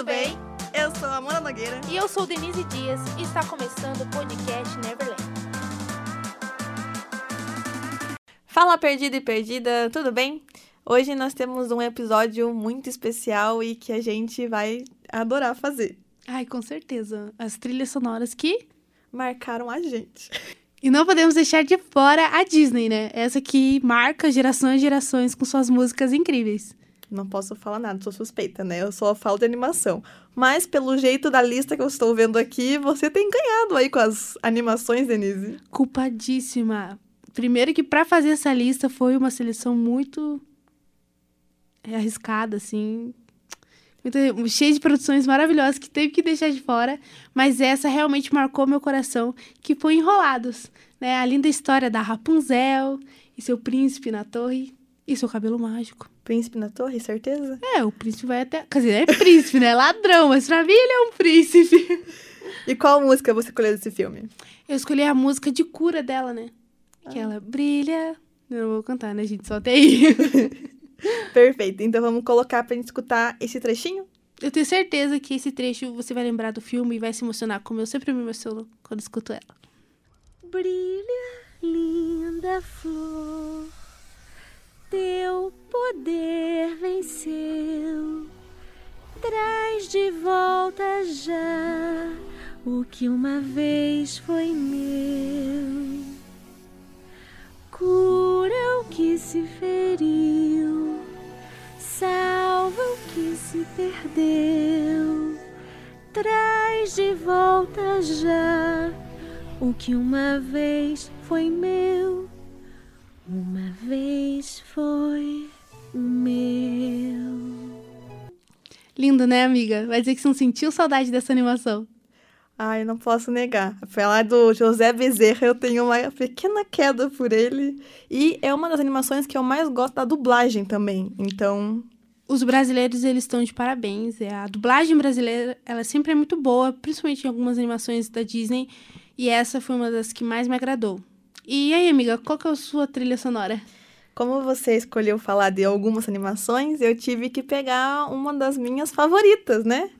tudo bem? Eu sou a Amanda Nogueira. E eu sou Denise Dias e está começando o podcast Neverland. Fala perdida e perdida, tudo bem? Hoje nós temos um episódio muito especial e que a gente vai adorar fazer. Ai, com certeza. As trilhas sonoras que Marcaram a gente. E não podemos deixar de fora a Disney, né? Essa que marca gerações e gerações com suas músicas incríveis. Não posso falar nada, sou suspeita, né? Eu só falo de animação. Mas pelo jeito da lista que eu estou vendo aqui, você tem ganhado aí com as animações, Denise. Culpadíssima. Primeiro que para fazer essa lista foi uma seleção muito arriscada, assim. Muito, cheia de produções maravilhosas que teve que deixar de fora, mas essa realmente marcou meu coração, que foi Enrolados, né? A linda história da Rapunzel e seu príncipe na torre e seu cabelo mágico. Príncipe na torre, certeza? É, o príncipe vai até. Quer dizer, é príncipe, né? Ladrão, mas pra mim ele é um príncipe. E qual música você escolheu desse filme? Eu escolhi a música de cura dela, né? Que Ah. ela brilha. Eu não vou cantar, né, gente? Só até aí. Perfeito, então vamos colocar pra gente escutar esse trechinho? Eu tenho certeza que esse trecho você vai lembrar do filme e vai se emocionar, como eu sempre me emociono quando escuto ela. Brilha, linda flor, poder venceu. Traz de volta já o que uma vez foi meu. Cura o que se feriu, salva o que se perdeu. Traz de volta já o que uma vez foi meu, uma vez foi Lindo, né, amiga? Vai dizer que você não sentiu saudade dessa animação. Ai, não posso negar. Falar do José Bezerra, eu tenho uma pequena queda por ele. E é uma das animações que eu mais gosto da dublagem também. Então, Os brasileiros, eles estão de parabéns. É, A dublagem brasileira, ela sempre é muito boa, principalmente em algumas animações da Disney. E essa foi uma das que mais me agradou. E aí, amiga, qual que é a sua trilha sonora? Como você escolheu falar de algumas animações, eu tive que pegar uma das minhas favoritas, né?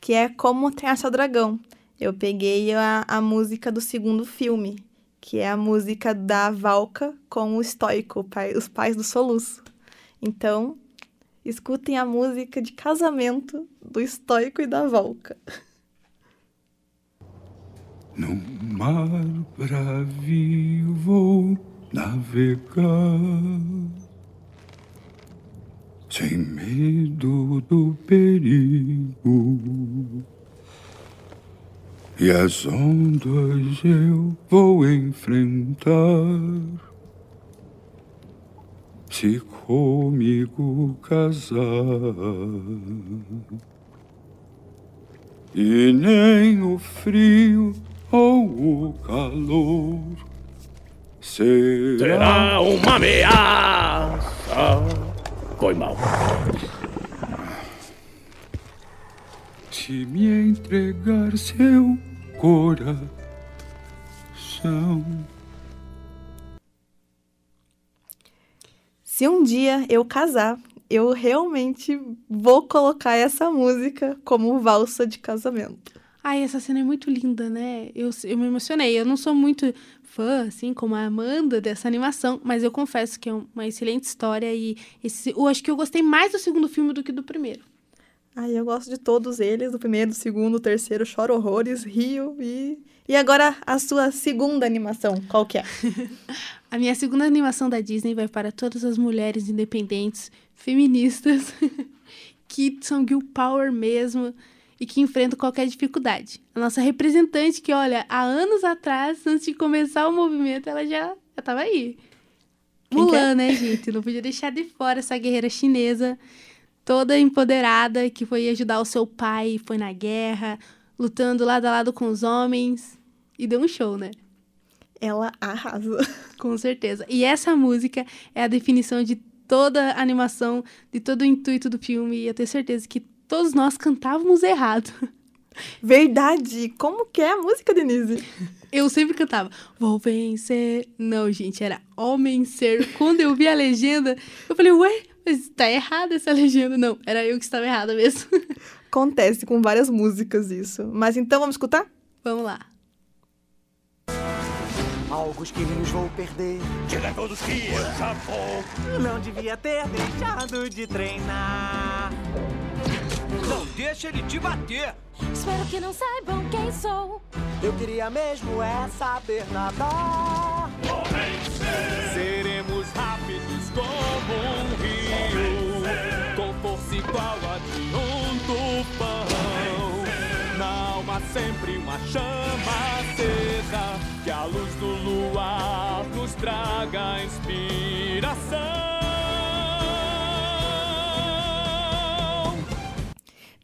Que é Como Treinar Seu Dragão. Eu peguei a, a música do segundo filme, que é a música da Valka com o Estoico, pai- os pais do Soluço. Então, escutem a música de casamento do Estoico e da Valka. No mar bravio vou navegar, sem medo do perigo. E as ondas eu vou enfrentar, se comigo casar. E nem o frio ou o calor será Será uma ameaça. Foi mal. se me entregar seu coração. Se um dia eu casar, eu realmente vou colocar essa música como valsa de casamento. Ai, essa cena é muito linda, né? Eu, eu me emocionei. Eu não sou muito fã, assim, como a Amanda dessa animação, mas eu confesso que é uma excelente história e esse, eu acho que eu gostei mais do segundo filme do que do primeiro. Ai, eu gosto de todos eles, do primeiro, do segundo, do terceiro, choro horrores, rio e... E agora a sua segunda animação, qual que é? A minha segunda animação da Disney vai para todas as mulheres independentes, feministas, que são girl power mesmo e que enfrentam qualquer dificuldade. A nossa representante, que olha, há anos atrás, antes de começar o movimento, ela já estava aí. Quem que é? Mulan, né, gente? Não podia deixar de fora essa guerreira chinesa, toda empoderada, que foi ajudar o seu pai, foi na guerra, lutando lado a lado com os homens. E deu um show, né? Ela arrasa. Com certeza. E essa música é a definição de toda a animação, de todo o intuito do filme. E eu tenho certeza que todos nós cantávamos errado. Verdade! Como que é a música, Denise? Eu sempre cantava, vou vencer. Não, gente, era homem ser. Quando eu vi a legenda, eu falei, ué, mas tá errada essa legenda. Não, era eu que estava errada mesmo. Acontece com várias músicas isso. Mas então vamos escutar? Vamos lá. Alguns quilinhos vou perder. Diga a todos que eu já vou. Não devia ter deixado de treinar. Não deixa ele te bater. Espero que não saibam quem sou. Eu queria mesmo é saber nadar. Seremos rápidos como um rio, com força igual a de um tufão. Na alma sempre uma chama acesa, que a luz do luar nos traga inspiração.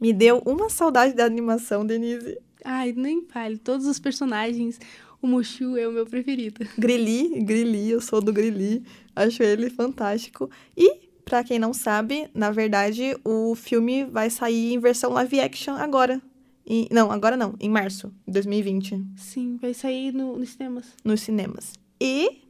Me deu uma saudade da animação, Denise. Ai, nem fale. Todos os personagens, o Mushu é o meu preferido. Grilli, Grilli, eu sou do Grilli. Acho ele fantástico. E, pra quem não sabe, na verdade, o filme vai sair em versão live action agora. Em- não, agora não, em março de 2020, Sim, vai sair no, nos cinemas. nos cinemas. E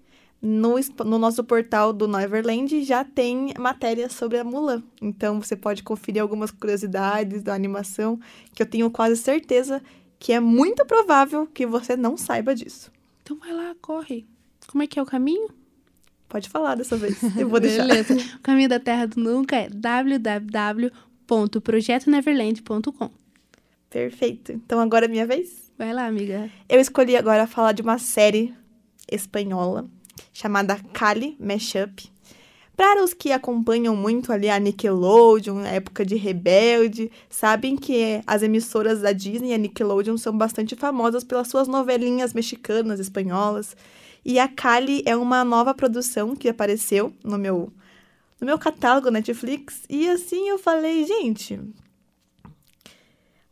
no, no nosso portal do Neverland já tem matéria sobre a Mulan. Então você pode conferir algumas curiosidades da animação, que eu tenho quase certeza que é muito provável que você não saiba disso. Então vai lá, corre. Como é que é o caminho? Pode falar dessa vez. Eu vou deixar. Beleza. O caminho da Terra do Nunca é www.projetoneverland.com. Perfeito. Então agora é minha vez. Vai lá, amiga. Eu escolhi agora falar de uma série espanhola chamada Cali Mashup. Para os que acompanham muito ali a Nickelodeon, a época de Rebelde, sabem que as emissoras da Disney e a Nickelodeon são bastante famosas pelas suas novelinhas mexicanas, espanholas. E a Cali é uma nova produção que apareceu no meu no meu catálogo Netflix e assim eu falei, gente,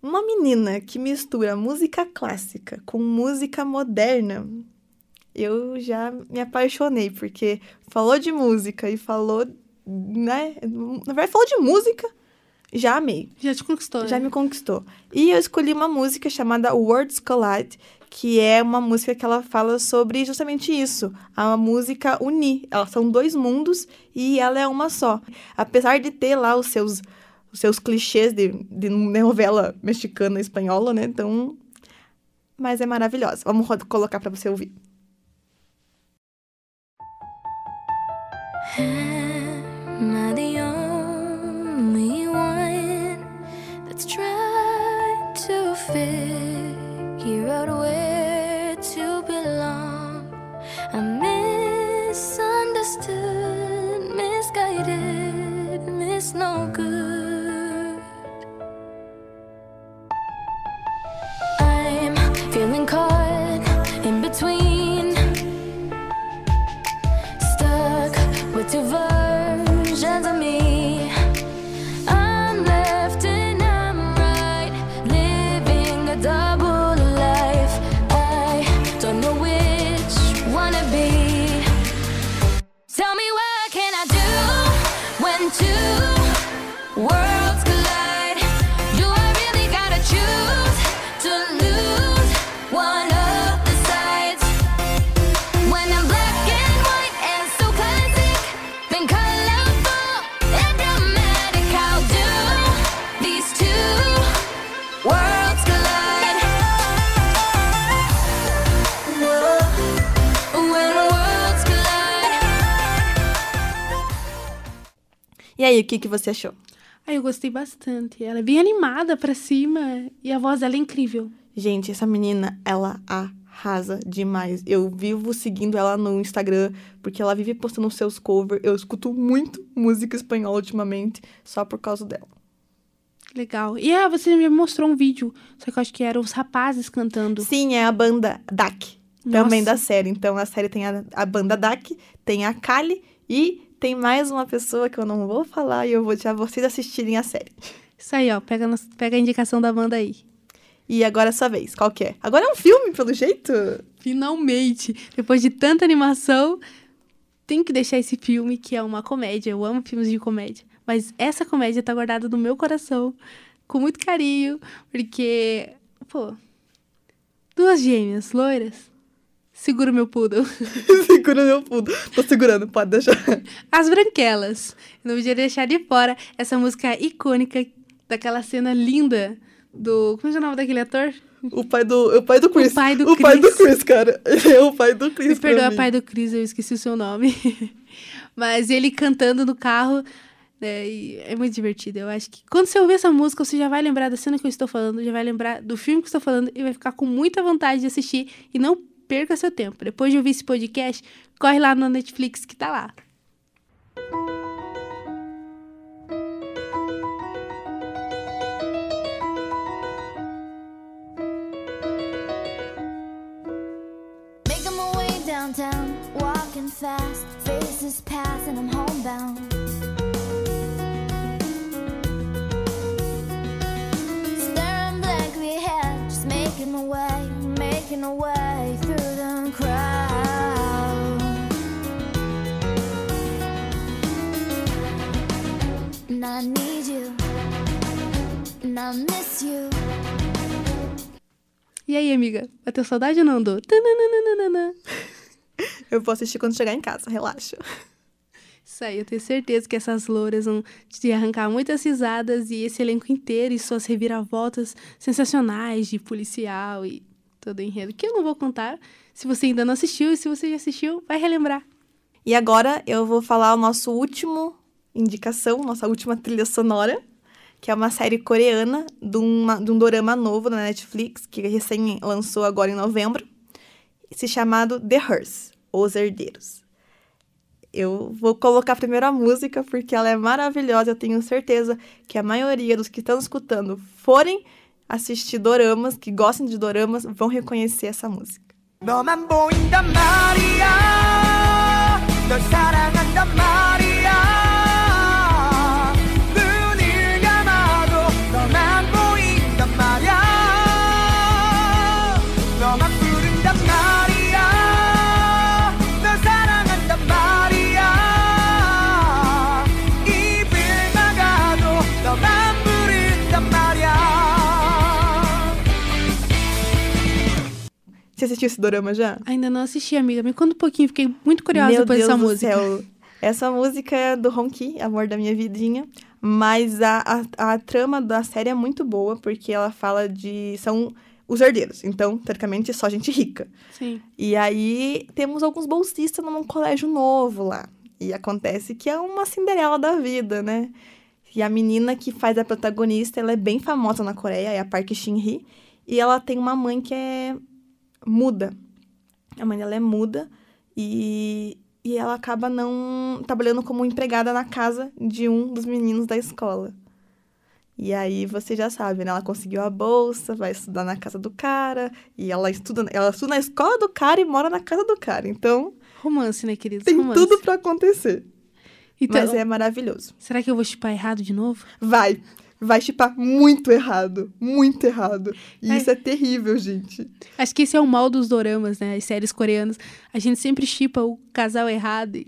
uma menina que mistura música clássica com música moderna, eu já me apaixonei, porque falou de música e falou, né? Na verdade, falou de música, já amei, Já te conquistou, já né? me conquistou. E eu escolhi uma música chamada Words Collide, que é uma música que ela fala sobre justamente isso, a música unir. Elas são dois mundos e ela é uma só. Apesar de ter lá os seus os seus clichês de, de novela mexicana espanhola, né? Então, mas é maravilhosa. Vamos colocar pra você ouvir. hand. to work. E aí, o que, que você achou? Ai, eu gostei bastante. Ela é bem animada pra cima e a voz dela é incrível. Gente, essa menina, ela arrasa demais. Eu vivo seguindo ela no Instagram, porque ela vive postando seus covers. Eu escuto muito música espanhola ultimamente, só por causa dela. Legal. E ah, você me mostrou um vídeo, só que eu acho que eram os rapazes cantando. Sim, é a banda DAC, também Nossa. da série. Então, a série tem a, a banda DAC, tem a Kali e tem mais uma pessoa que eu não vou falar e eu vou deixar vocês assistirem a série. Isso aí, ó. Pega, pega a indicação da banda aí. E agora é sua vez, qual que é? Agora é um filme, pelo jeito? Finalmente! Depois de tanta animação, tem que deixar esse filme que é uma comédia. Eu amo filmes de comédia. Mas essa comédia tá guardada no meu coração com muito carinho, porque, pô, duas gêmeas loiras. Segura o meu poodle. Segura meu fundo. Tô segurando, pode deixar. As Branquelas. Eu não podia deixar de fora essa música icônica daquela cena linda do. Como é o nome daquele ator? O pai do, o pai do Chris. pai do o pai do Chris. Chris, cara. Ele é o pai do Chris. Me perdoa, pai do Chris, eu esqueci o seu nome. Mas ele cantando no carro. né, e é muito divertido. Eu acho que quando você ouvir essa música, você já vai lembrar da cena que eu estou falando, já vai lembrar do filme que eu estou falando e vai ficar com muita vontade de assistir. E não perca seu tempo. Depois de ouvir esse podcast, corre lá no Netflix que tá lá. Downtown, fast, way, making my way through the crowd. And I need you, and I miss you. E aí, amiga? Bateu saudade ou não? Tananana. Eu vou assistir quando chegar em casa, relaxa. Isso aí, eu tenho certeza que essas louras vão te arrancar muitas risadas e esse elenco inteiro e suas reviravoltas sensacionais de policial e todo o enredo, que eu não vou contar. Se você ainda não assistiu e se você já assistiu, vai relembrar. E agora eu vou falar o nosso último indicação, nossa última trilha sonora, que é uma série coreana de, uma, de um dorama novo na Netflix, que recém lançou agora em novembro, se chamado The Hearse, Os Herdeiros. Eu vou colocar primeiro a música, porque ela é maravilhosa. Eu tenho certeza que a maioria dos que estão escutando forem assistir doramas, que gostem de doramas, vão reconhecer essa música. 너만 보인단 말이야 널 사랑한단 말이야 Assistiu esse dorama já? Ainda não assisti, amiga. Me conta um pouquinho, fiquei muito curiosa Meu depois Deus dessa do música. céu. Essa música é do Honki, Amor da Minha Vidinha. Mas a, a, a trama da série é muito boa, porque ela fala de. São os herdeiros. Então, teoricamente, só gente rica. Sim. E aí temos alguns bolsistas num colégio novo lá. E acontece que é uma Cinderela da vida, né? E a menina que faz a protagonista, ela é bem famosa na Coreia, é a Park Shin-hee. E ela tem uma mãe que é muda. A mãe dela é muda e, e ela acaba não trabalhando como empregada na casa de um dos meninos da escola. E aí você já sabe, né? Ela conseguiu a bolsa, vai estudar na casa do cara, e ela estuda, ela estuda na escola do cara e mora na casa do cara. Então, Romance, né, queridos? tem Romance. tudo pra acontecer. Então, Mas é maravilhoso. será que eu vou chipar errado de novo? Vai, vai chipar muito errado, muito errado. E É. isso é terrível, gente. Acho que esse é o mal dos doramas, né? As séries coreanas. A gente sempre chipa o casal errado e...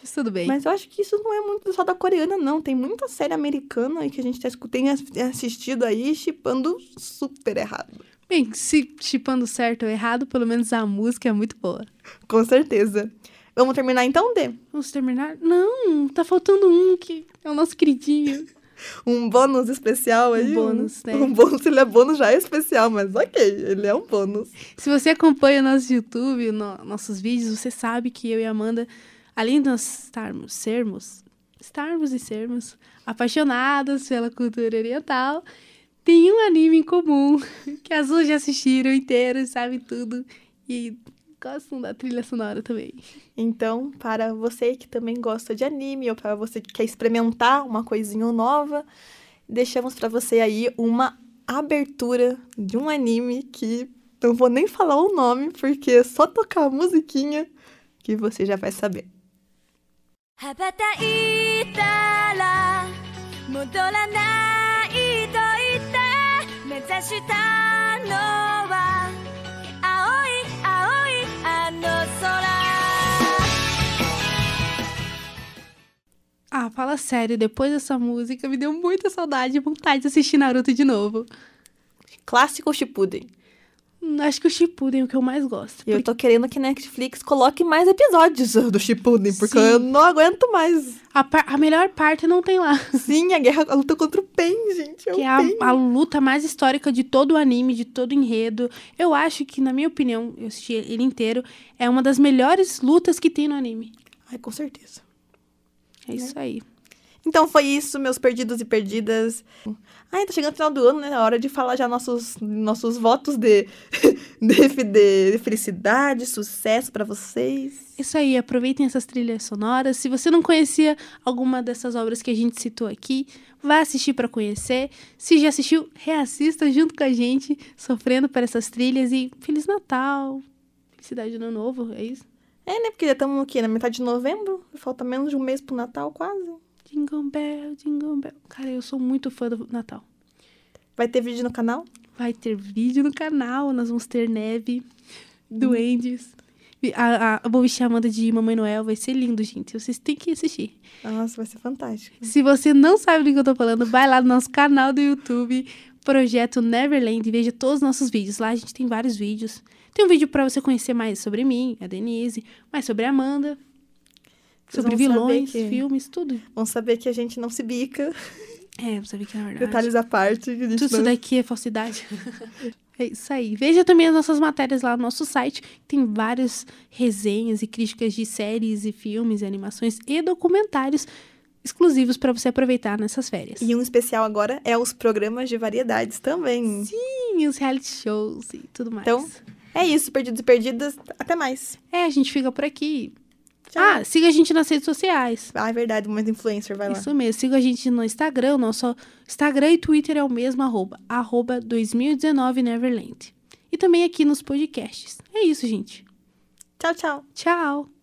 Mas tudo bem. Mas eu acho que isso não é muito só da coreana, não. Tem muita série americana aí que a gente tá tem ass- assistido aí chipando super errado. Bem, se chipando certo ou errado, pelo menos a música é muito boa. Com certeza. Vamos terminar então, Dê? Vamos terminar? Não, tá faltando um que é o nosso queridinho. Um bônus especial Um aí? bônus, né? Um bônus, ele é bônus, já é especial, mas ok, ele é um bônus. Se você acompanha o nosso YouTube, no- nossos vídeos, você sabe que eu e a Amanda, além de nós estarmos, sermos, estarmos e sermos apaixonadas pela cultura oriental, tem um anime em comum que as duas já assistiram inteiro, sabem tudo e gostam da trilha sonora também. Então, para você que também gosta de anime ou para você que quer experimentar uma coisinha nova, deixamos para você aí uma abertura de um anime que não vou nem falar o nome, porque é só tocar a musiquinha que você já vai saber. 羽ばたいたら戻らないと言って目指したのは Ah, fala sério, depois dessa música me deu muita saudade e vontade de assistir Naruto de novo. Clássico Shippuden. Acho que o Shippuden é o que eu mais gosto. E eu tô querendo que Netflix coloque mais episódios do Shippuden, porque Sim. eu não aguento mais. A, par- a melhor parte não tem lá. Sim, a guerra, a luta contra o Pen, gente. É que o é a, a luta mais histórica de todo o anime, de todo o enredo. Eu acho que, na minha opinião, eu assisti ele inteiro, é uma das melhores lutas que tem no anime. Ai, com certeza. É isso aí. Então foi isso, meus perdidos e perdidas. Ai, tá chegando o final do ano, né? É hora de falar já nossos, nossos votos de, de, de felicidade, sucesso pra vocês. Isso aí, aproveitem essas trilhas sonoras. Se você não conhecia alguma dessas obras que a gente citou aqui, vá assistir para conhecer. Se já assistiu, reassista junto com a gente, sofrendo por essas trilhas. E Feliz Natal! Felicidade de Ano Novo, é isso? É, né? Porque já estamos aqui na metade de novembro. Falta menos de um mês pro Natal, quase. Jingle Bell, Jingle Bell. Cara, eu sou muito fã do Natal. Vai ter vídeo no canal? Vai ter vídeo no canal, nós vamos ter neve, duendes. A, a, eu vou me chamando de Mamãe Noel, vai ser lindo, gente. Vocês têm que assistir. Nossa, vai ser fantástico. Se você não sabe do que eu tô falando, vai lá no nosso canal do YouTube, Projeto Neverland, e veja todos os nossos vídeos. Lá a gente tem vários vídeos. Tem um vídeo pra você conhecer mais sobre mim, a Denise, mais sobre a Amanda, Vocês sobre vão vilões, que- filmes, tudo. Vamos saber que a gente não se bica. É, pra saber que na verdade. Detalhes à parte. Tudo isso não... daqui é falsidade. é isso aí. Veja também as nossas matérias lá no nosso site. Tem várias resenhas e críticas de séries e filmes e animações e documentários exclusivos para você aproveitar nessas férias. E um especial agora é os programas de variedades também. Sim, os reality shows e tudo mais. Então, É isso, perdidos e perdidas. Até mais. é, a gente fica por aqui. Tchau. Ah, siga a gente nas redes sociais. Ah, é verdade, momento influencer, vai lá. Isso mesmo. Siga a gente no Instagram. Nosso Instagram e Twitter é o mesmo arroba. Arroba 2019 Neverland. E também aqui nos podcasts. É isso, gente. Tchau, tchau. Tchau!